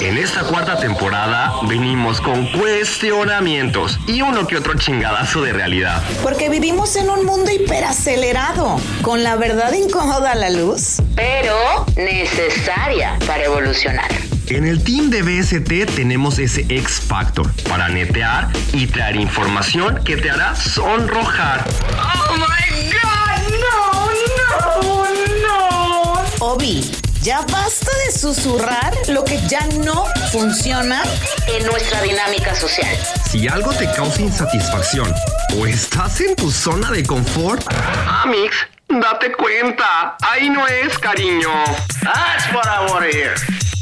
En esta cuarta temporada venimos con cuestionamientos y uno que otro chingadazo de realidad. Porque vivimos en un mundo hiperacelerado, con la verdad incómoda a la luz. pero necesaria para evolucionar. En el team de BST tenemos ese X Factor para netear y traer información que te hará sonrojar. ¡Oh my god! ¡No, no, no! Obi, ya basta de susurrar lo que ya no funciona. En nuestra dinámica social. Si algo te causa insatisfacción o estás en tu zona de confort, Amix, date cuenta. Ahí no es, cariño. That's what I want to hear.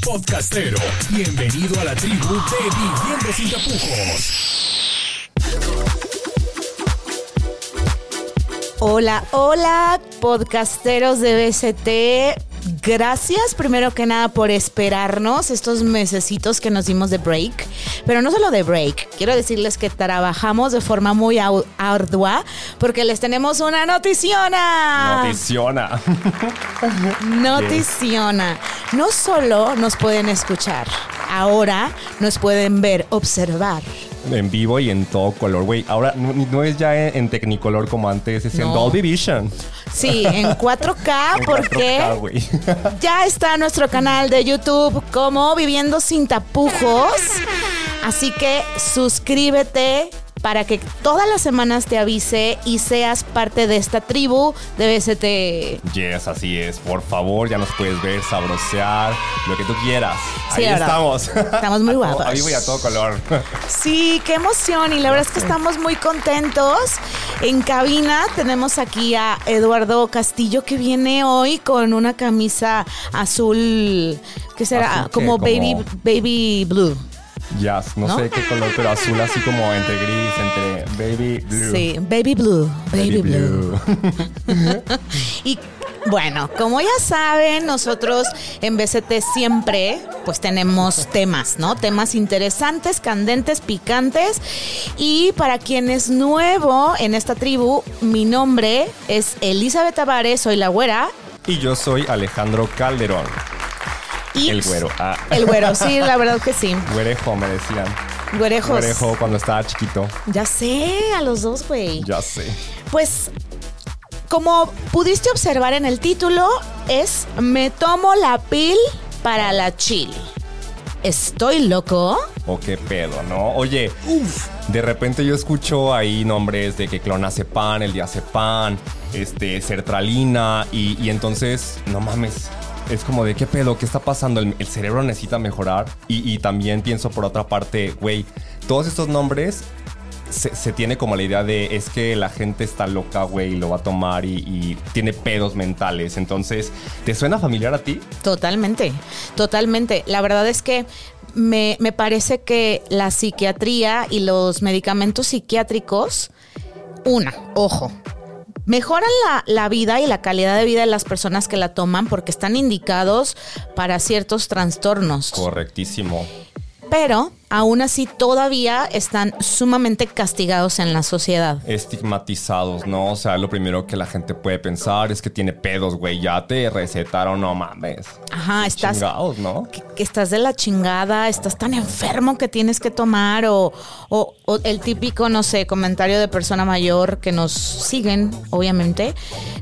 Podcastero, bienvenido a la tribu de Viviendo Sin Tapujos. Hola, hola, podcasteros de BCT. Gracias primero que nada por esperarnos estos mesecitos que nos dimos de break. Pero no solo de break, quiero decirles que trabajamos de forma muy ardua porque les tenemos una noticiona. Noticiona. Noticiona. No solo nos pueden escuchar, ahora nos pueden ver, observar. En vivo y en todo color, güey. Ahora no, no es ya en, en Technicolor como antes, es en. Dolby Vision. Sí, en 4K En porque 4K, güey. ya está nuestro canal de YouTube como Viviendo sin tapujos. Así que suscríbete para que todas las semanas te avise y seas parte de esta tribu de BST. Yes, así es. Por favor, ya nos puedes ver, sabrosear, lo que tú quieras. Sí, Ahí ahora. estamos. Estamos muy guapos. A vivo y a todo color. Sí, qué emoción y la verdad es que estamos muy contentos. En cabina tenemos aquí a Eduardo Castillo que viene hoy con una camisa azul, ¿qué será? Azul, ¿qué? Como, Como- baby baby blue. Yes, no, ¿No? sé qué color, pero azul así como entre gris, entre baby blue. Sí, baby blue, baby, Baby blue. blue. Y bueno, como ya saben, nosotros en BCT siempre pues tenemos temas, ¿no? Temas interesantes, candentes, picantes. Y para quien es nuevo en esta tribu, mi nombre es Elizabeth Tavares, soy la güera. y yo soy Alejandro Calderón. Y El güero. Ah. El güero, sí, la verdad que sí. Güerejo, me decían. Güerejos. Güerejo cuando estaba chiquito. Ya sé, a los dos, güey. Ya sé. Pues, como pudiste observar en el título, es Me tomo la pil para la chill. ¿Estoy loco? O qué pedo, ¿no? Oye, de repente yo escucho ahí nombres de que clonazepam, el diazepam, este, sertralina, y, y entonces, no mames. Es como de qué pedo, qué está pasando, el, cerebro necesita mejorar. Y, también pienso por otra parte, güey, todos estos nombres se, tiene como la idea de es que la gente está loca, güey, lo va a tomar y, y tiene pedos mentales. Entonces, ¿te suena familiar a ti? Totalmente, totalmente. La verdad es que me, me parece que la psiquiatría y los medicamentos psiquiátricos, una, ojo, mejoran la, la vida y la calidad de vida de las personas que la toman porque están indicados para ciertos trastornos. Correctísimo. Pero aún así todavía están sumamente castigados en la sociedad. estigmatizados, ¿no? O sea, lo primero que la gente puede pensar es que tiene pedos, güey. Ya te recetaron, no mames. Ajá, Qué estás Chingados, ¿no? que, que estás de la chingada, estás tan enfermo que tienes que tomar o, o- o el típico, no sé, comentario de persona mayor que nos siguen, obviamente,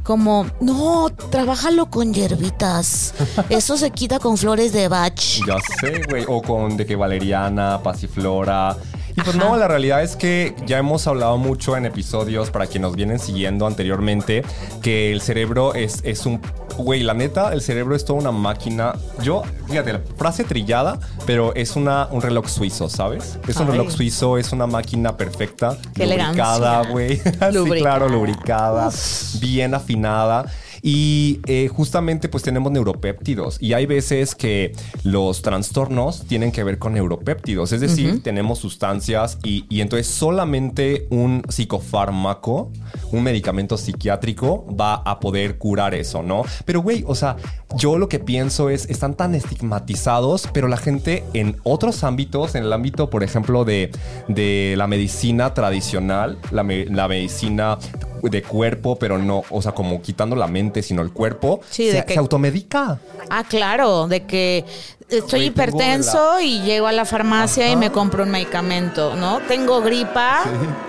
como, no, trabájalo con hierbitas, eso se quita con flores de bach. Ya sé, güey. O con de que valeriana, pasiflora. Y pues Ajá. no, la realidad es que ya hemos hablado mucho en episodios para quienes nos vienen siguiendo anteriormente que el cerebro es, es un... Güey, la neta, el cerebro es toda una máquina. Yo, fíjate, la frase trillada, pero es una, un reloj suizo, ¿sabes? Es un Ay. reloj suizo, es una máquina perfecta, Qué lubricada, güey. sí, claro, lubricada, bien afinada. Y eh, justamente pues tenemos neuropéptidos. Y hay veces que los trastornos tienen que ver con neuropéptidos, es decir, tenemos sustancias y, y entonces solamente un psicofármaco, un medicamento psiquiátrico va a poder curar eso, ¿no? Pero güey, o sea, yo lo que pienso es, están tan estigmatizados, pero la gente en otros ámbitos, en el ámbito, por ejemplo, de, de la medicina tradicional, la, me- la medicina de cuerpo, pero no, o sea, como quitando la mente, sino el cuerpo, Sí, de que- se automedica. Ah, claro, de que estoy hipertenso y llego a la farmacia y me compro un medicamento, ¿no? Tengo gripa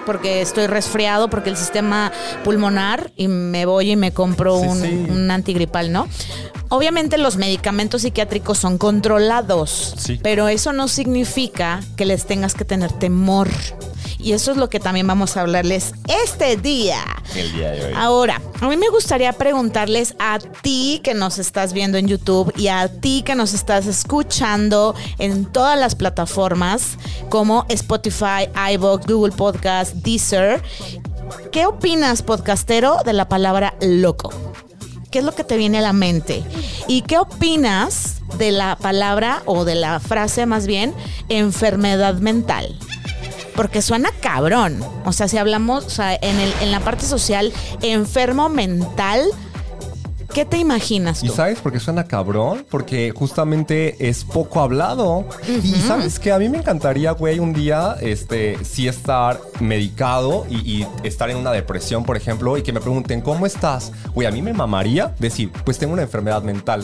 porque estoy resfriado porque el sistema pulmonar y me voy y me compro Sí, un, sí. un antigripal, ¿no? Obviamente los medicamentos psiquiátricos son controlados, Sí. pero eso no significa que les tengas que tener temor. Y eso es lo que también vamos a hablarles este día. El día de hoy. Ahora, a mí me gustaría preguntarles a ti que nos estás viendo en YouTube y a ti que nos estás escuchando en todas las plataformas como Spotify, iVoox, Google Podcast, Deezer. ¿Qué opinas, podcastero, de la palabra loco? ¿Qué es lo que te viene a la mente? ¿Y qué opinas de la palabra o de la frase más bien enfermedad mental? Porque suena cabrón. O sea, si hablamos en, en la parte social, enfermo mental, ¿qué te imaginas ¿Y sabes por qué suena cabrón? Porque justamente es poco hablado. Y sabes que a mí me encantaría, güey, un día, este, sí estar medicado y, y estar en una depresión, por ejemplo, y que me pregunten, ¿cómo estás? Güey, a mí me mamaría decir, pues tengo una enfermedad mental.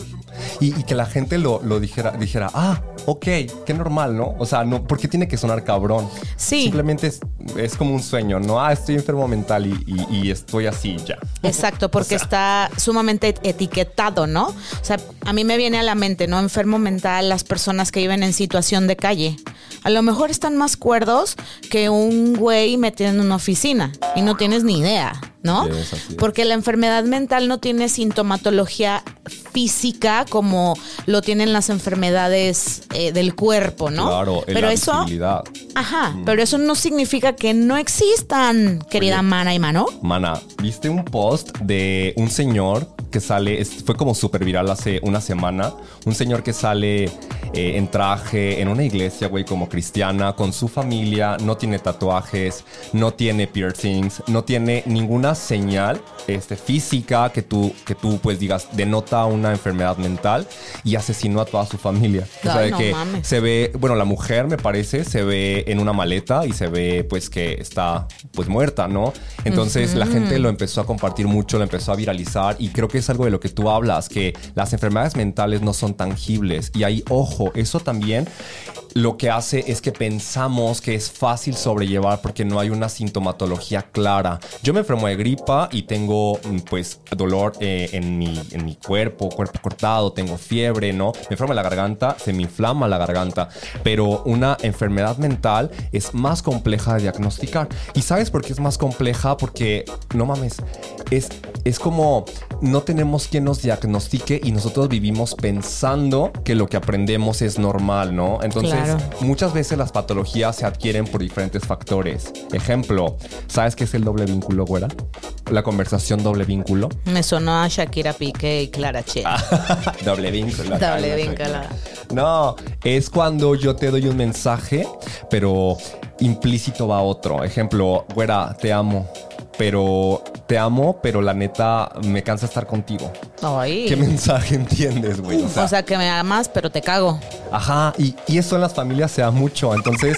Y, y que la gente lo, lo dijera, dijera, ah, ok, qué normal, ¿no? O sea, no, ¿por qué tiene que sonar cabrón? Sí. Simplemente es, es como un sueño, ¿no? Ah, estoy enfermo mental y, y- y estoy así ya. Exacto, porque está sumamente etiquetado, ¿no? O sea, a mí me viene a la mente, ¿no? Enfermo mental, las personas que viven en situación de calle. A lo mejor están más cuerdos que un güey metido en una oficina y no tienes ni idea, ¿no? Sí. Porque la enfermedad mental no tiene sintomatología física como lo tienen las enfermedades eh, del cuerpo, ¿no? Claro, Pero la eso, ajá, pero eso no significa que no existan, querida Oye. Mana y Mano. Mana, ¿viste un post de un señor que sale, es- fue como súper viral hace una semana, un señor que sale eh, en traje en una iglesia, güey, como cristiana, con su familia, no tiene tatuajes, no tiene piercings, no tiene ninguna señal este, física que tú, que tú pues digas denota una enfermedad mental y asesinó a toda su familia. O sea, Ay, de no que mames. se ve, bueno, la mujer me parece, se ve en una maleta y se ve pues que está pues muerta, ¿no? Entonces la gente lo empezó a compartir mucho, lo empezó a viralizar y creo que es algo de lo que tú hablas, que las enfermedades mentales no son tangibles. Y ahí, ojo, eso también lo que hace es que pensamos que es fácil sobrellevar porque no hay una sintomatología clara. Yo me enfermo de gripa y tengo mm, pues dolor eh, en, mi, en mi cuerpo, cuerpo cortado, tengo fiebre, ¿no? Me enfermo la garganta, se me inflama la garganta, pero una enfermedad mental es más compleja de diagnosticar. ¿Y sabes por qué es más compleja? Porque, no mames, es, es como no tenemos quien nos diagnostique y nosotros vivimos pensando que lo que aprendemos es normal, ¿no? Entonces, Claro. muchas veces las patologías se adquieren por diferentes factores. Ejemplo, ¿sabes qué es el doble vínculo, güera? La conversación doble vínculo. Me sonó a Shakira Piqué y Clara Che. doble vínculo. Doble vínculo. No, es cuando yo te doy un mensaje, pero implícito va otro. Ejemplo, güera, te amo. Pero te amo, pero la neta me cansa estar contigo. Ay. ¿Qué mensaje entiendes, güey? o sea, que me amas, pero te cago. Ajá, y, y eso en las familias se da mucho. Entonces,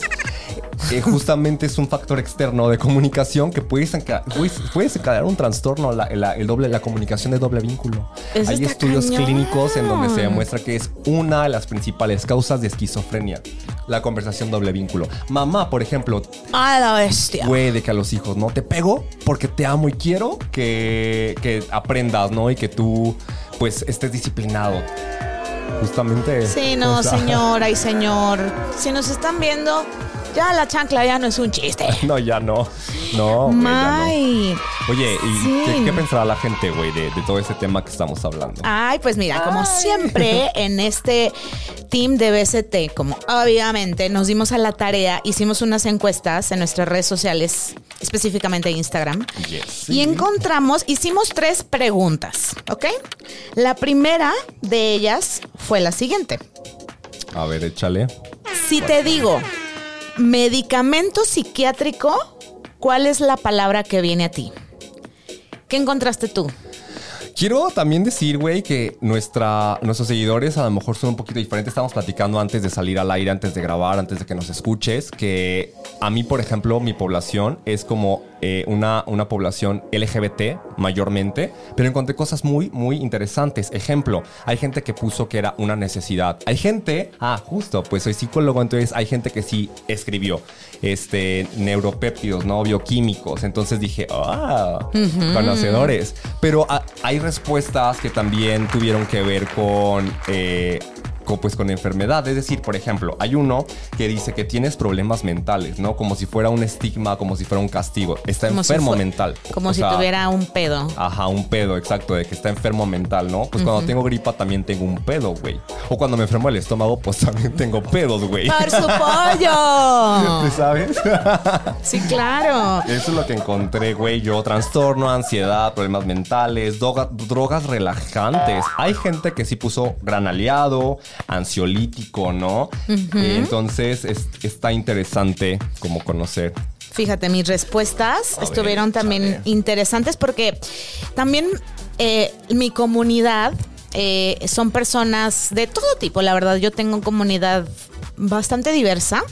eh, justamente es un factor externo de comunicación que puede, desenca- puede, puede desencadenar un trastorno, la, la- el doble, la comunicación de doble vínculo. Eso Hay estudios cañón. clínicos en donde se demuestra que es una de las principales causas de esquizofrenia, la conversación doble vínculo. Mamá, por ejemplo, A la bestia. puede que a los hijos, ¿no? Te pego porque te amo y quiero que, que aprendas, ¿no? Y que tú, pues, estés disciplinado. Justamente. Sí, no, o sea, señora y señor. Si nos están viendo, Ya la chancla ya no es un chiste. No, ya no. No, güey, ya no. May. Oye, ¿y Sí. qué, qué pensará la gente, güey, de, de todo ese tema que estamos hablando? Ay, pues mira, como siempre en este team de BCT, como obviamente nos dimos a la tarea, hicimos unas encuestas en nuestras redes sociales, específicamente Instagram, Yes. y encontramos, hicimos tres preguntas, ¿ok? La primera de ellas fue la siguiente. A ver, échale. Si te digo medicamento psiquiátrico, ¿cuál es la palabra que viene a ti? ¿Qué encontraste tú? Quiero también decir, güey, que nuestra, nuestros seguidores a lo mejor son un poquito diferentes. Estamos platicando antes de salir al aire, antes de grabar, antes de que nos escuches, que a mí, por ejemplo, mi población es como eh, una, una población LGBT mayormente, pero encontré cosas muy, muy interesantes. Ejemplo, hay gente que puso que era una necesidad. Hay gente, ah, justo, pues soy psicólogo, entonces hay gente que sí escribió este, neuropéptidos, ¿no? Bioquímicos. Entonces dije, ah, conocedores. Pero ah, hay respuestas que también tuvieron que ver con... eh, con, pues con enfermedad, es decir, por ejemplo, hay uno que dice que tienes problemas mentales, ¿no? Como si fuera un estigma, como si fuera un castigo. Está Como enfermo mental. Como O si sea, tuviera un pedo. Ajá, un pedo, exacto, de que está enfermo mental, ¿no? Pues cuando tengo gripa también tengo un pedo, güey. O cuando me enfermo el estómago, pues también tengo pedos, güey. ¡Por su pollo! ¿Sabes? Sí, claro. Eso es lo que encontré, güey. Yo, trastorno, ansiedad, problemas mentales, droga- drogas relajantes. Hay gente que sí puso gran aliado, ansiolítico, ¿no? Eh, entonces es- está interesante como conocer. Fíjate, mis respuestas A estuvieron ver, también interesantes porque también eh, mi comunidad eh, son personas de todo tipo. La verdad, yo tengo comunidad bastante diversa.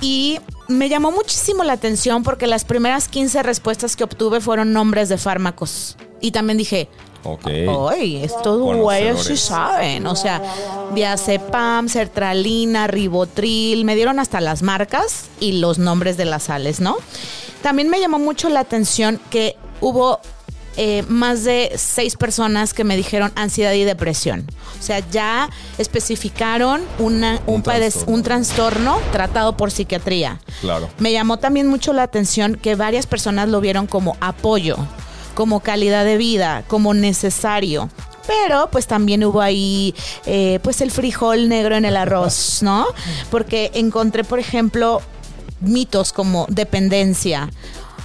Y me llamó muchísimo la atención porque las primeras 15 respuestas que obtuve fueron nombres de fármacos. Y también dije, Ok. Ay, estos güeyes sí saben. O sea, diazepam, sertralina, ribotril, me dieron hasta las marcas y los nombres de las sales, ¿no? También me llamó mucho la atención que hubo eh, más de seis personas que me dijeron ansiedad y depresión. O sea, ya especificaron una, un, Un trastorno. un trastorno tratado por psiquiatría. Claro. Me llamó también mucho la atención que varias personas lo vieron como apoyo, como calidad de vida, como necesario. Pero pues también hubo ahí eh, pues el frijol negro en el arroz, ¿no? Porque encontré, por ejemplo, mitos como dependencia.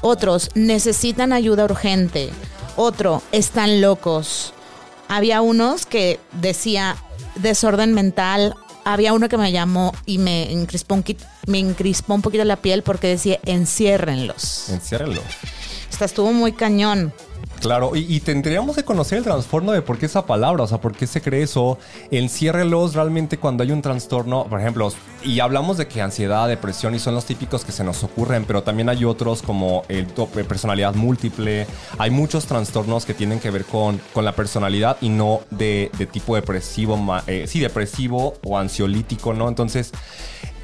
Otros necesitan ayuda urgente. Otro, están locos. Había unos que decía desorden mental. Había uno que me llamó y me encrispó un, quit- me encrispó un poquito la piel porque decía enciérrenlos. Enciérrenlo. Esta estuvo muy cañón. Claro, y, y tendríamos que conocer el trastorno de por qué esa palabra, o sea, por qué se cree eso. Enciérrelos realmente cuando hay un trastorno, por ejemplo, y hablamos de que ansiedad, depresión, y son los típicos que se nos ocurren, pero también hay otros como el top- eh, personalidad múltiple. Hay muchos trastornos que tienen que ver con, con la personalidad y no de, de tipo depresivo, ma- eh, sí, depresivo o ansiolítico, ¿no? Entonces,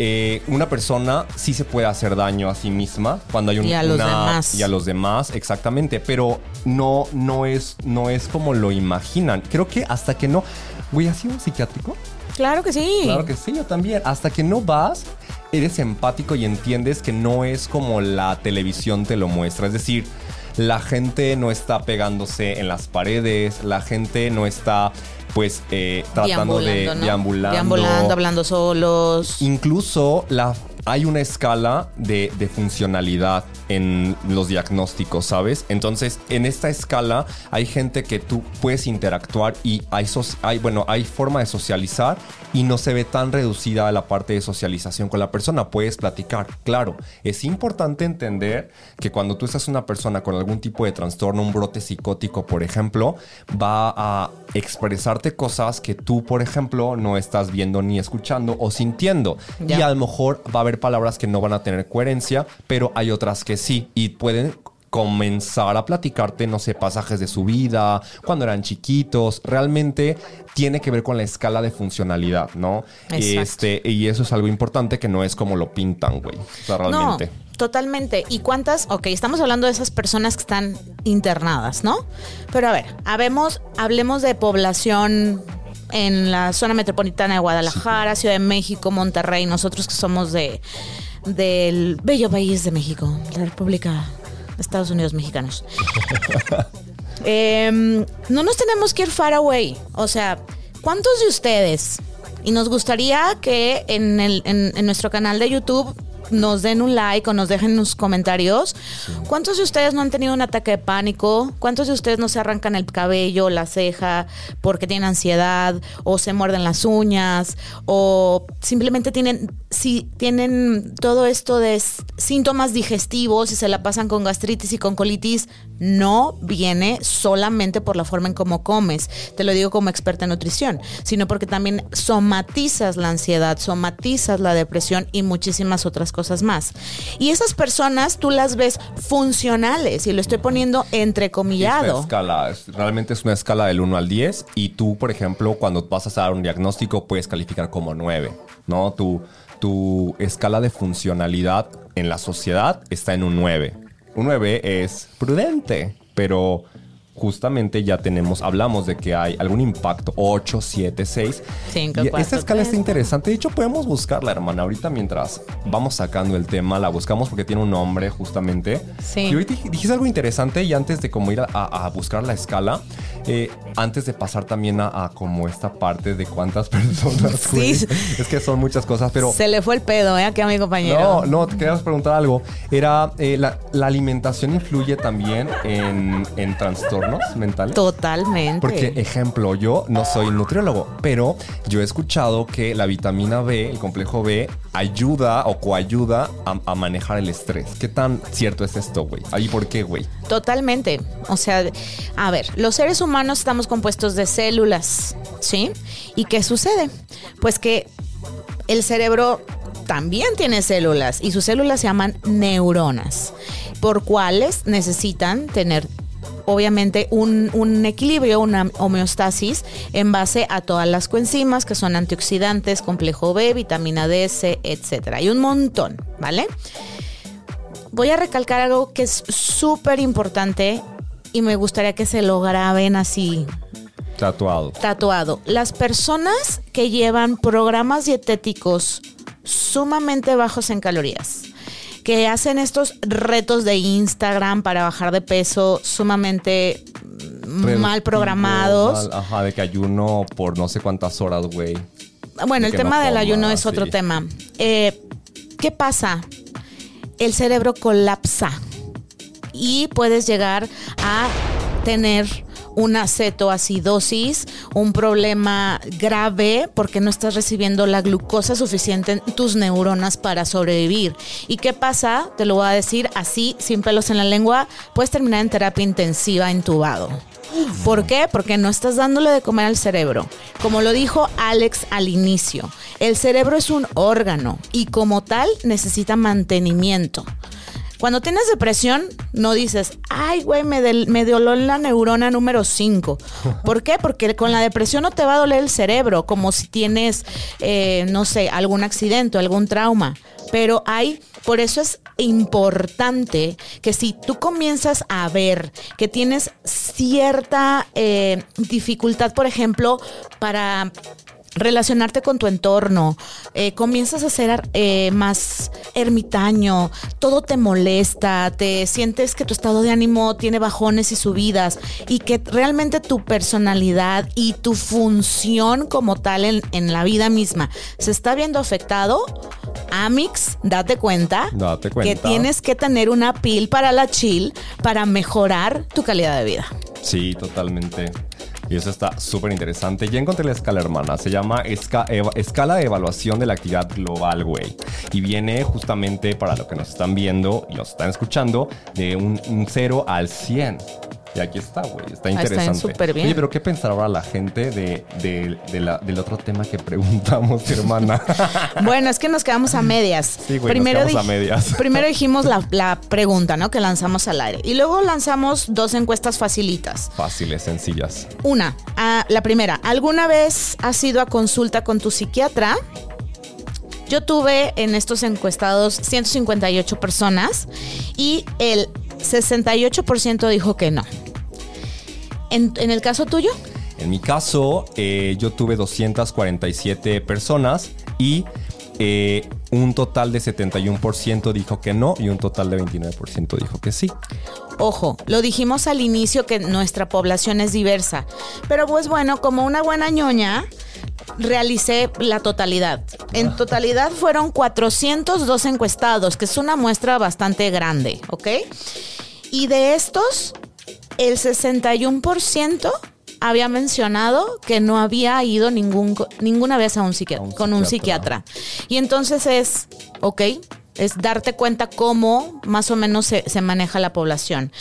eh, una persona sí se puede hacer daño a sí misma cuando hay un, Y a los una- demás. y a los demás, exactamente, pero no, no, es, no es como lo imaginan. Creo que hasta que no... Güey, ¿has sido psiquiátrico? Claro que sí. Claro que sí, yo también. Hasta que no vas, eres empático y entiendes que no es como la televisión te lo muestra. Es decir, la gente no está pegándose en las paredes, la gente no está pues eh, tratando de ¿no? deambulando. Deambulando, hablando solos. Incluso la, hay una escala de, de funcionalidad en los diagnósticos, ¿sabes? Entonces, en esta escala hay gente que tú puedes interactuar y hay, bueno, hay forma de socializar y no se ve tan reducida a la parte de socialización con la persona. Puedes platicar. Claro, es importante entender que cuando tú estás una persona con algún tipo de trastorno, un brote psicótico, por ejemplo, va a expresarte cosas que tú, por ejemplo, no estás viendo ni escuchando o sintiendo. Ya. Y a lo mejor va a haber palabras que no van a tener coherencia, pero hay otras que sí y pueden comenzar a platicarte, no sé, pasajes de su vida, cuando eran chiquitos, realmente tiene que ver con la escala de funcionalidad, ¿no? Exacto. Este, y eso es algo importante que no es como lo pintan, güey. O sea, realmente. No, totalmente. ¿Y cuántas? Ok, estamos hablando de esas personas que están internadas, ¿no? Pero a ver, habemos, hablemos de población en la zona metropolitana de Guadalajara, Ciudad de México, Monterrey, nosotros que somos de, del bello país de México, la República de Estados Unidos Mexicanos. Em, no nos tenemos que ir far away. O sea, ¿cuántos de ustedes? Y nos gustaría que en, el, en, en nuestro canal de YouTube nos den un like o nos dejen unos comentarios. ¿Cuántos de ustedes no han tenido un ataque de pánico? ¿Cuántos de ustedes no se arrancan el cabello, la ceja porque tienen ansiedad o se muerden las uñas o simplemente tienen si tienen todo esto de síntomas digestivos y se la pasan con gastritis y con colitis? No viene solamente por la forma en cómo comes. Te lo digo como experta en nutrición, sino porque también somatizas la ansiedad, somatizas la depresión y muchísimas otras cosas más. Y esas personas tú las ves funcionales y lo estoy poniendo Es una entrecomillado. escala, es- realmente es una escala del 1 al 10 y tú, por ejemplo, cuando vas a dar un diagnóstico puedes calificar como 9, ¿no? Tu, tu escala de funcionalidad en la sociedad está en un 9. Un 9 es prudente, pero justamente ya tenemos, hablamos de que hay algún impacto 8, 7, 6. Cinco, y cuatro, esta escala está interesante. De hecho, podemos buscarla, hermana. Ahorita mientras vamos sacando el tema, la buscamos porque tiene un nombre justamente. Sí. Y ahorita dij- dijiste algo interesante y antes de como ir a, buscar la escala, eh, antes de pasar también a, a como esta parte de cuántas personas, Sí. Es que son muchas cosas, pero... Se le fue el pedo, ¿eh? Aquí a mi compañero. No, no, te querías preguntar algo. Era, eh, la, la alimentación influye también en, en trastornos mentales? Totalmente. Porque, ejemplo, yo no soy nutriólogo, pero yo he escuchado que la vitamina B, el complejo B, ayuda o coayuda a, a manejar el estrés. ¿Qué tan cierto es esto, güey? ¿Ahí por qué, güey? Totalmente. O sea, a ver, los seres humanos estamos compuestos de células, ¿sí? ¿Y qué sucede? Pues que el cerebro también tiene células y sus células se llaman neuronas, por cuales necesitan tener obviamente un, un equilibrio, una homeostasis en base a todas las coenzimas que son antioxidantes, complejo B, vitamina D, C, etcétera. Hay un montón, ¿vale? Voy a recalcar algo que es súper importante y me gustaría que se lo graben así Tatuado. tatuado. Las personas que llevan programas dietéticos sumamente bajos en calorías, que hacen estos retos de Instagram para bajar de peso sumamente mal programados. mal- ajá, de que ayuno por no sé cuántas horas, güey. Bueno, de el tema no del coma, ayuno es otro tema. Eh, ¿Qué pasa? El cerebro colapsa y puedes llegar a tener una cetoacidosis, un problema grave porque no estás recibiendo la glucosa suficiente en tus neuronas para sobrevivir. ¿Y qué pasa? Te lo voy a decir así, sin pelos en la lengua, puedes terminar en terapia intensiva entubado. ¿Por qué? Porque no estás dándole de comer al cerebro. Como lo dijo Alex al inicio, el cerebro es un órgano y como tal necesita mantenimiento. Cuando tienes depresión, no dices, ay, güey, me, del- me doló la neurona número 5. ¿Por qué? Porque con la depresión no te va a doler el cerebro, como si tienes, eh, no sé, algún accidente, o algún trauma. Pero hay, por eso es importante que si tú comienzas a ver que tienes cierta eh, dificultad, por ejemplo, para relacionarte con tu entorno, eh, comienzas a ser eh, más ermitaño, todo te molesta, te sientes que tu estado de ánimo tiene bajones y subidas y que realmente tu personalidad y tu función como tal en, en la vida misma se está viendo afectado, Amix, date cuenta, Date que cuenta. tienes que tener una pil para la chill para mejorar tu calidad de vida. Sí, totalmente. Y eso está súper interesante. Ya encontré la escala, hermana. Se llama Escala de Evaluación de la Actividad Global, güey. Y viene justamente para lo que nos están viendo y nos están escuchando de un, un 0 al 100. Y aquí está, güey. Está está interesante. súper bien. Oye, pero ¿qué pensará ahora la gente de, de- de la- del otro tema que preguntamos, hermana? Bueno, es que nos quedamos a medias. Sí, güey, nos quedamos a medias. Primero dijimos la, la pregunta, ¿no? Que lanzamos al aire. Y luego lanzamos dos encuestas facilitas. Fáciles, sencillas. Una, ah, la primera, ¿alguna vez has ido a consulta con tu psiquiatra? Yo tuve en estos encuestados 158 personas y el 68% dijo que no. En, en el caso tuyo, En mi caso, eh, yo tuve 247 personas y eh, un total de 71% dijo que no y un total de 29% dijo que sí. Ojo, lo dijimos al inicio que nuestra población es diversa. Pero pues bueno, como una buena ñoña, realicé la totalidad. En totalidad fueron 402 encuestados, que es una muestra bastante grande, ¿ok? Y de estos, el 61% había mencionado que no había ido ningún, ninguna vez a un psiquiatra, A un con un psiquiatra. Y entonces es, ok, es darte cuenta cómo más o menos se, se maneja la población.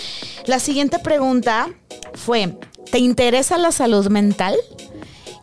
La siguiente pregunta fue, ¿te interesa la salud mental?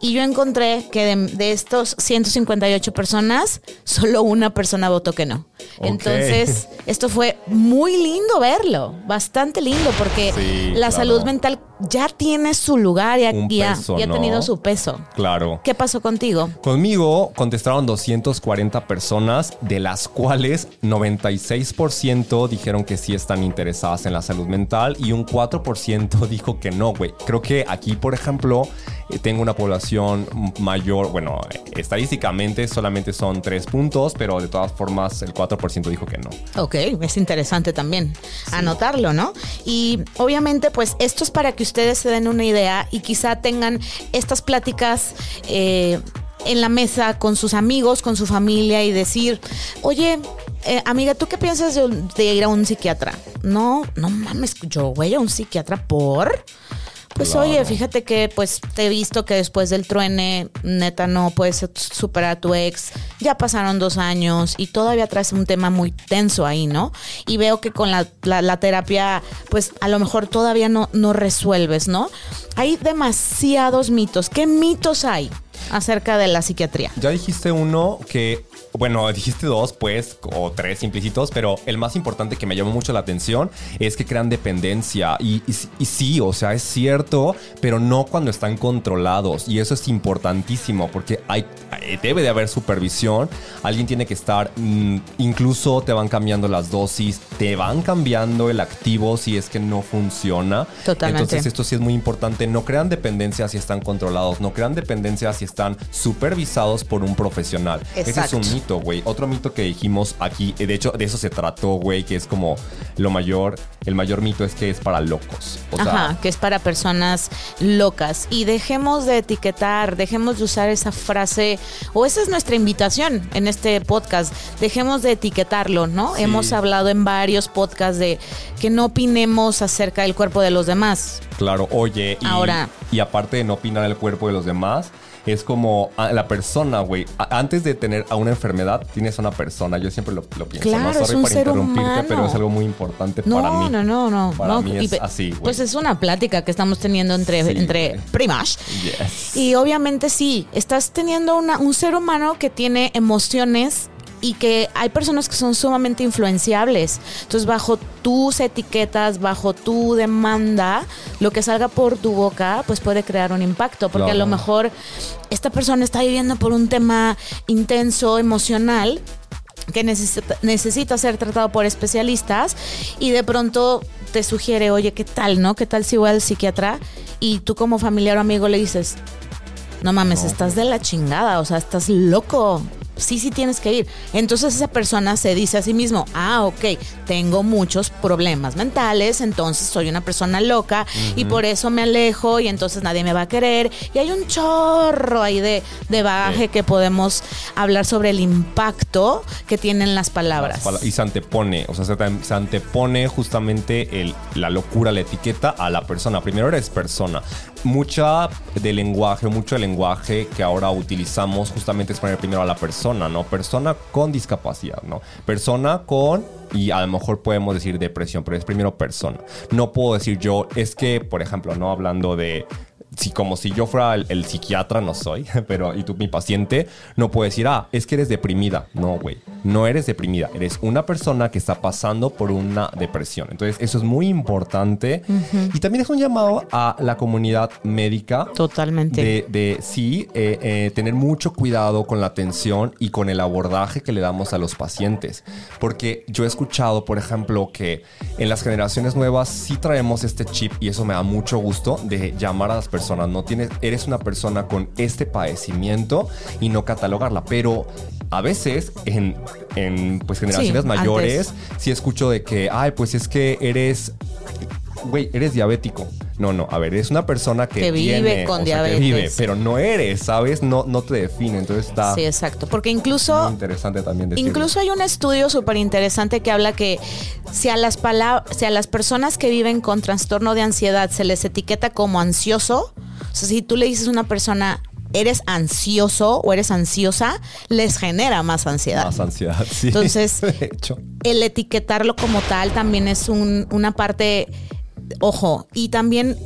Y yo encontré que de, de estos 158 personas, solo una persona votó que no. Entonces, esto fue muy lindo verlo, bastante lindo, porque Sí, la claro. salud mental ya tiene su lugar y ha, tenido su peso. Claro. ¿Qué pasó contigo? Conmigo contestaron 240 personas, de las cuales 96% dijeron que sí están interesadas en la salud mental y un 4% dijo que no, güey. Creo que aquí, por ejemplo, eh, tengo una población mayor, bueno, eh, estadísticamente solamente son 3 puntos, pero de todas formas el 4% dijo que no. Ok, es interesante también anotarlo, ¿no? Y obviamente, pues esto es para que ustedes se den una idea y quizá tengan estas pláticas eh, en la mesa con sus amigos, con su familia y decir, oye, eh, amiga, ¿tú qué piensas de, de ir a un psiquiatra? No, no mames, yo voy a un psiquiatra por... Pues Claro. oye, fíjate que pues te he visto que después del truene, neta, no puedes superar a tu ex. Ya pasaron dos años y todavía traes un tema muy tenso ahí, ¿no? Y veo que con la, la- la terapia, pues a lo mejor todavía no, no resuelves, ¿no? Hay demasiados mitos. ¿Qué mitos hay acerca de la psiquiatría? Ya dijiste uno que, bueno, dijiste dos, pues, o tres implícitos, pero el más importante que me llamó mucho la atención es que crean dependencia. Y, y- y sí, o sea, es cierto, pero no cuando están controlados. Y eso es importantísimo porque hay, eh, debe de haber supervisión. Alguien tiene que estar, mm, incluso te van cambiando las dosis, te van cambiando el activo si es que no funciona. Totalmente. Entonces, esto sí es muy importante. No crean dependencia si están controlados, no crean dependencia si están supervisados por un profesional. Ese es un mito, güey. Otro mito que dijimos aquí, eh, de hecho, de eso se trató, güey, que es como lo mayor, el mayor mito es que es para locos. O sea, Ajá, que es para personas locas. Y dejemos de etiquetar, dejemos de usar esa frase, o esa es nuestra invitación en este podcast, dejemos de etiquetarlo, ¿no? Sí. Hemos hablado en varios podcasts de que no opinemos acerca del cuerpo de los demás. Claro, oye, y, Ahora- y aparte de no opinar el cuerpo de los demás, es como a- la persona, güey. Antes de tener a una enfermedad, tienes a una persona. Yo siempre lo, lo pienso. Claro, no es sorry un por ser interrumpirte, humano. pero es algo muy importante No, para mí. no, no, no. Para no, mí es así, güey. Pues es una plática que estamos teniendo entre, Sí, entre primas. Yes. Y obviamente sí, estás teniendo una- un ser humano que tiene emociones y que hay personas que son sumamente influenciables. Entonces, bajo tus etiquetas, bajo tu demanda, lo que salga por tu boca, pues puede crear un impacto. Porque a lo mejor esta persona está viviendo por un tema intenso, emocional, que necesita, necesita ser tratado por especialistas y de pronto te sugiere, oye, ¿qué tal, no? ¿Qué tal si voy al psiquiatra? Y tú como familiar o amigo le dices, no mames, estás de la chingada, o sea, estás loco. Sí, sí tienes que ir. Entonces esa persona se dice a sí mismo, ah, ok, tengo muchos problemas mentales, entonces soy una persona loca y por eso me alejo y entonces nadie me va a querer. Y hay un chorro ahí de, de bagaje Sí. que podemos hablar sobre el impacto que tienen las palabras. Pala- Y se antepone, o sea, se, te- se antepone justamente el- la locura, la etiqueta a la persona. Primero eres persona. Mucha del lenguaje, mucho del lenguaje que ahora utilizamos justamente es poner primero a la persona, ¿no? Persona con discapacidad, ¿no? Persona con, y a lo mejor podemos decir depresión, pero es primero persona. No puedo decir yo, es que, por ejemplo, no hablando de si como si yo fuera el, el psiquiatra, no soy, pero y tú mi paciente, no puedo decir, ah, es que eres deprimida. No, güey, no eres deprimida, eres una persona que está pasando por una depresión. Entonces, eso es muy importante. Y también es un llamado a la comunidad médica. Totalmente. De, de, sí, eh, eh, tener mucho cuidado con la atención y con el abordaje que le damos a los pacientes. Porque yo he escuchado, por ejemplo, que en las generaciones nuevas sí traemos este chip y eso me da mucho gusto de llamar a las personas. No tienes, eres una persona con este padecimiento y no catalogarla. Pero a veces en en pues generaciones Sí, mayores, antes. sí escucho de que, ay, pues es que eres, güey, eres diabético. No, no, a ver, eres una persona que, Que vive tiene, con o sea, que diabetes. vive, pero no eres, ¿sabes? No, no te define, entonces está Sí, exacto. Porque muy incluso interesante también decirlo. Incluso hay un estudio súper interesante que habla que si a, las si a las personas que viven con trastorno de ansiedad se les etiqueta como ansioso, o sea, si tú le dices a una persona, eres ansioso o eres ansiosa, les genera más ansiedad. Más ansiedad, sí. Entonces, de hecho. el etiquetarlo como tal también es un- una parte, ojo, y también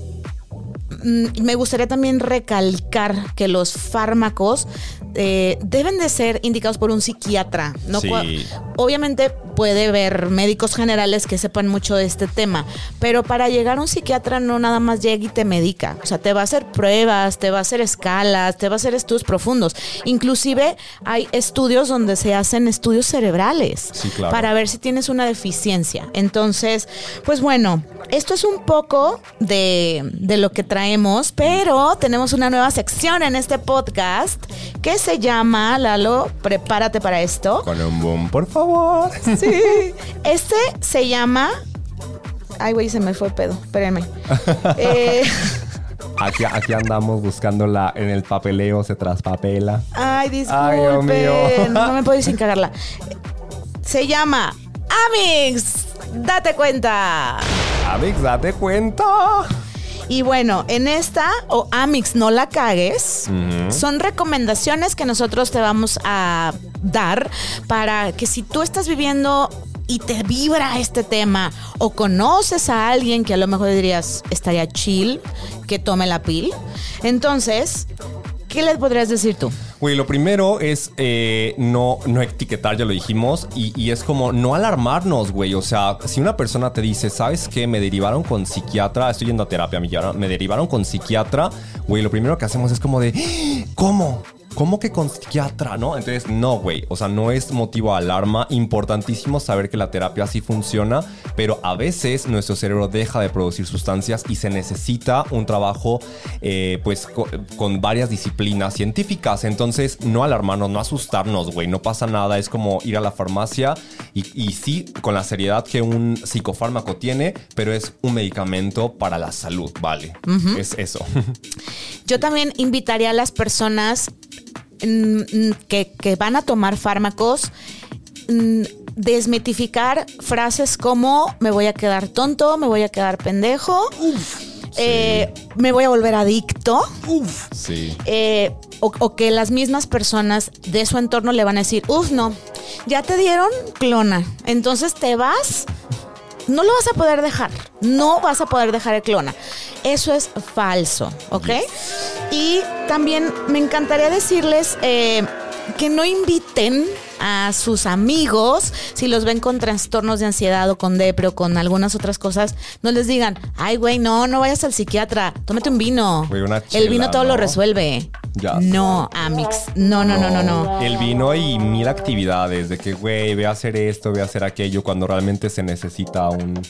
me gustaría también recalcar que los fármacos eh, deben de ser indicados por un psiquiatra. ¿no? Sí. Cua- Obviamente puede haber médicos generales que sepan mucho de este tema, pero para llegar a un psiquiatra no nada más llega y te medica. O sea, te va a hacer pruebas, te va a hacer escalas, te va a hacer estudios profundos. Inclusive hay estudios donde se hacen estudios cerebrales Sí, claro. para ver si tienes una deficiencia. Entonces, pues bueno, esto es un poco de, de lo que traemos, pero tenemos una nueva sección en este podcast que se llama, Lalo, prepárate para esto. Con un boom, por favor. Sí. Este se llama... Ay, güey, se me fue el pedo. Espérenme. Eh, Aquí, aquí andamos buscándola en el papeleo, se traspapela. ay, Ay, Dios mío. disculpen. No me puedo ir sin cagarla. Se llama Amix. Date cuenta. Amix, date cuenta. Y bueno, en esta, o Amix, no la cagues, son recomendaciones que nosotros te vamos a dar para que si tú estás viviendo y te vibra este tema, o conoces a alguien que a lo mejor dirías, estaría chill, que tome la pil, entonces, ¿qué le podrías decir tú? Güey, lo primero es eh, no, no etiquetar, ya lo dijimos, y, y es como no alarmarnos, güey. O sea, si una persona te dice, ¿sabes qué? Me derivaron con psiquiatra, estoy yendo a terapia, me, derivaron con psiquiatra, güey, lo primero que hacemos es como de, "¡Ah! ¿cómo? ¿Cómo que con psiquiatra, no? Entonces, no, güey. O sea, no es motivo de alarma. Importantísimo saber que la terapia sí funciona, pero a veces nuestro cerebro deja de producir sustancias y se necesita un trabajo, eh, pues, co- con varias disciplinas científicas. Entonces, no alarmarnos, no asustarnos, güey. No pasa nada. Es como ir a la farmacia y, y sí, con la seriedad que un psicofármaco tiene, pero es un medicamento para la salud, ¿vale? Es eso. Yo también invitaría a las personas que, que van a tomar fármacos mm, desmitificar frases como me voy a quedar tonto, me voy a quedar pendejo, eh, me voy a volver adicto. sí. eh, o, o que las mismas personas de su entorno le van a decir, uff, no, ya te dieron clona, entonces te vas, no lo vas a poder dejar, no vas a poder dejar el clona. Eso es falso, ¿ok? Y también me encantaría decirles eh, que no inviten a sus amigos, si los ven con trastornos de ansiedad o con depre o con algunas otras cosas, no les digan, ay, güey, no, no vayas al psiquiatra, tómate un vino. Güey, el vino todo lo resuelve. Ya No, Amix. No, no, no, no, no. El vino y mil actividades de que, güey, ve a hacer esto, ve a hacer aquello, cuando realmente se necesita un,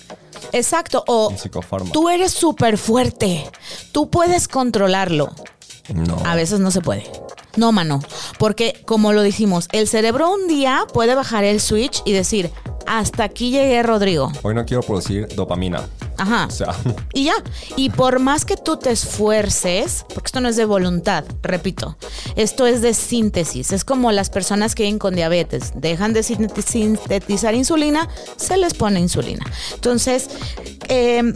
Exacto. O un tú eres súper fuerte. Tú puedes controlarlo. No. A veces no se puede. No, mano. Porque, como lo dijimos, el cerebro un día puede bajar el switch y decir, hasta aquí llegué, Rodrigo. Hoy no quiero producir dopamina. Ajá. O sea, Y ya. Y por más que tú te esfuerces, porque esto no es de voluntad, repito, esto es de síntesis. Es como las personas que viven con diabetes, dejan de sinteti- sintetizar insulina, se les pone insulina. Entonces, eh,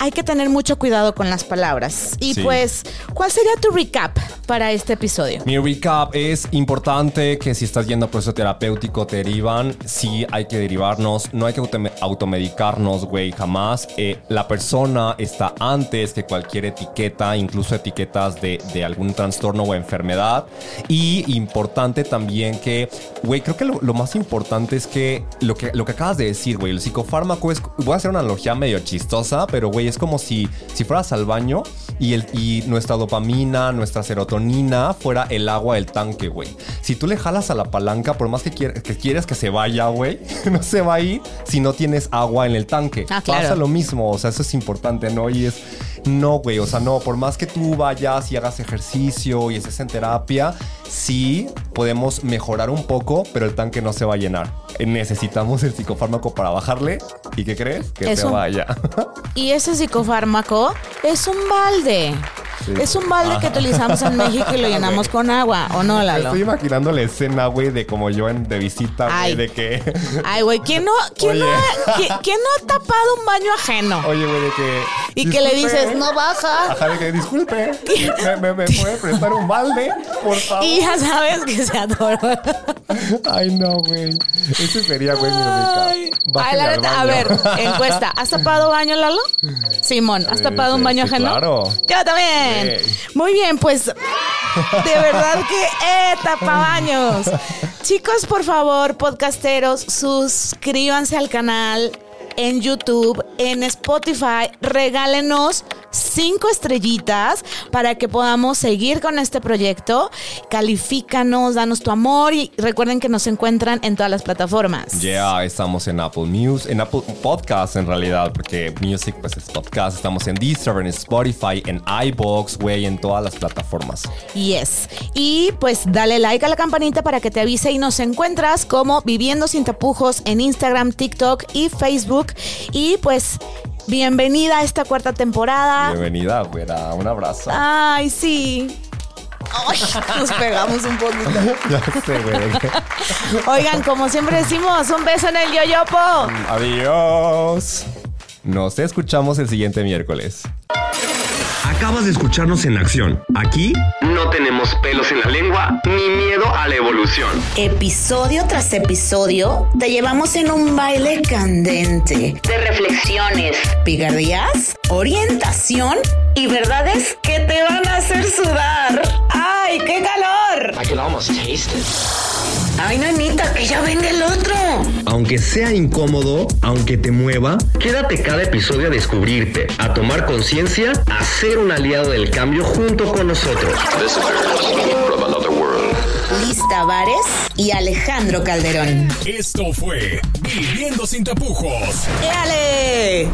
hay que tener mucho cuidado con las palabras. Y Sí. pues, ¿cuál sería tu recap para este episodio? mi recap es importante que si estás yendo a proceso terapéutico te derivan. Sí, hay que derivarnos. No hay que autome- automedicarnos, güey, jamás. Eh, la persona está antes que cualquier etiqueta, incluso etiquetas de, de algún trastorno o enfermedad. Y importante también que, güey, creo que lo, lo más importante es que lo, que lo que acabas de decir, güey, el psicofármaco es, voy a hacer una analogía medio chistosa, pero, güey, es como si, si fueras al baño y, el, y nuestra dopamina, nuestra serotonina fuera el agua del tanque, güey. Si tú le jalas a la palanca, por más que, quier- que quieres que se vaya, güey, no se va a ir si no tienes agua en el tanque. Ah, claro. Pasa lo mismo, o sea, eso es importante, ¿no? Y es no, güey, o sea, no, por más que tú vayas y hagas ejercicio y estés en terapia, sí podemos mejorar un poco, pero el tanque no se va a llenar. Necesitamos el psicofármaco para bajarle. ¿Y qué crees? Que Es se vaya. Y ese psicofármaco es un balde. Es un balde que utilizamos en México y lo llenamos con agua, ¿o no, Lalo? estoy imaginando la escena, güey, de como yo en, de visita, güey, de que... Ay, güey, ¿quién no, quién, no ha, quién- quién no ha tapado un baño ajeno? Oye, güey, de que... Y que le dices, no baja. Ajá, de que disculpe, ¿me, me, me puede prestar un balde, por favor? Y ya sabes que se atoró. Ay, no, güey. Ese sería, güey, mi Ay, la neta, a ver, encuesta. ¿Has tapado baño, Lalo? Simón, ¿has tapado un baño ajeno? claro. Yo también. Muy bien, pues de verdad que eh, tapabaños. Chicos, por favor, podcasteros, suscríbanse al canal en YouTube, en Spotify, regálenos cinco estrellitas para que podamos seguir con este proyecto. Califícanos, danos tu amor y recuerden que nos encuentran en todas las plataformas. Yeah, estamos en Apple Music, en Apple Podcasts en realidad, porque Music pues es podcast. Estamos en Deezer, en Spotify, en iBox, güey, en todas las plataformas. Yes. Y pues dale like a la campanita para que te avise y nos encuentras como Viviendo sin tapujos en Instagram, TikTok y Facebook. Y pues bienvenida a esta cuarta temporada. Bienvenida, güera. Un abrazo. Ay, sí. Ay, nos pegamos un poquito. Ya sé, güey. Oigan, como siempre decimos, un beso en el yoyopo. Adiós. Nos escuchamos el siguiente miércoles. Acabas de escucharnos en acción. Aquí no tenemos pelos en la lengua ni miedo a la evolución. Episodio tras episodio te llevamos en un baile candente. De reflexiones. Picardías, orientación y verdades que te van a hacer sudar. ¡Ay, qué calor! I can almost taste it. ¡Ay, nanita, que ya venga el otro! Aunque sea incómodo, aunque te mueva, quédate cada episodio a descubrirte, a tomar conciencia, a ser un aliado del cambio junto con nosotros. Liz Tavares y Alejandro Calderón. Esto fue Viviendo sin tapujos. ¡Éale!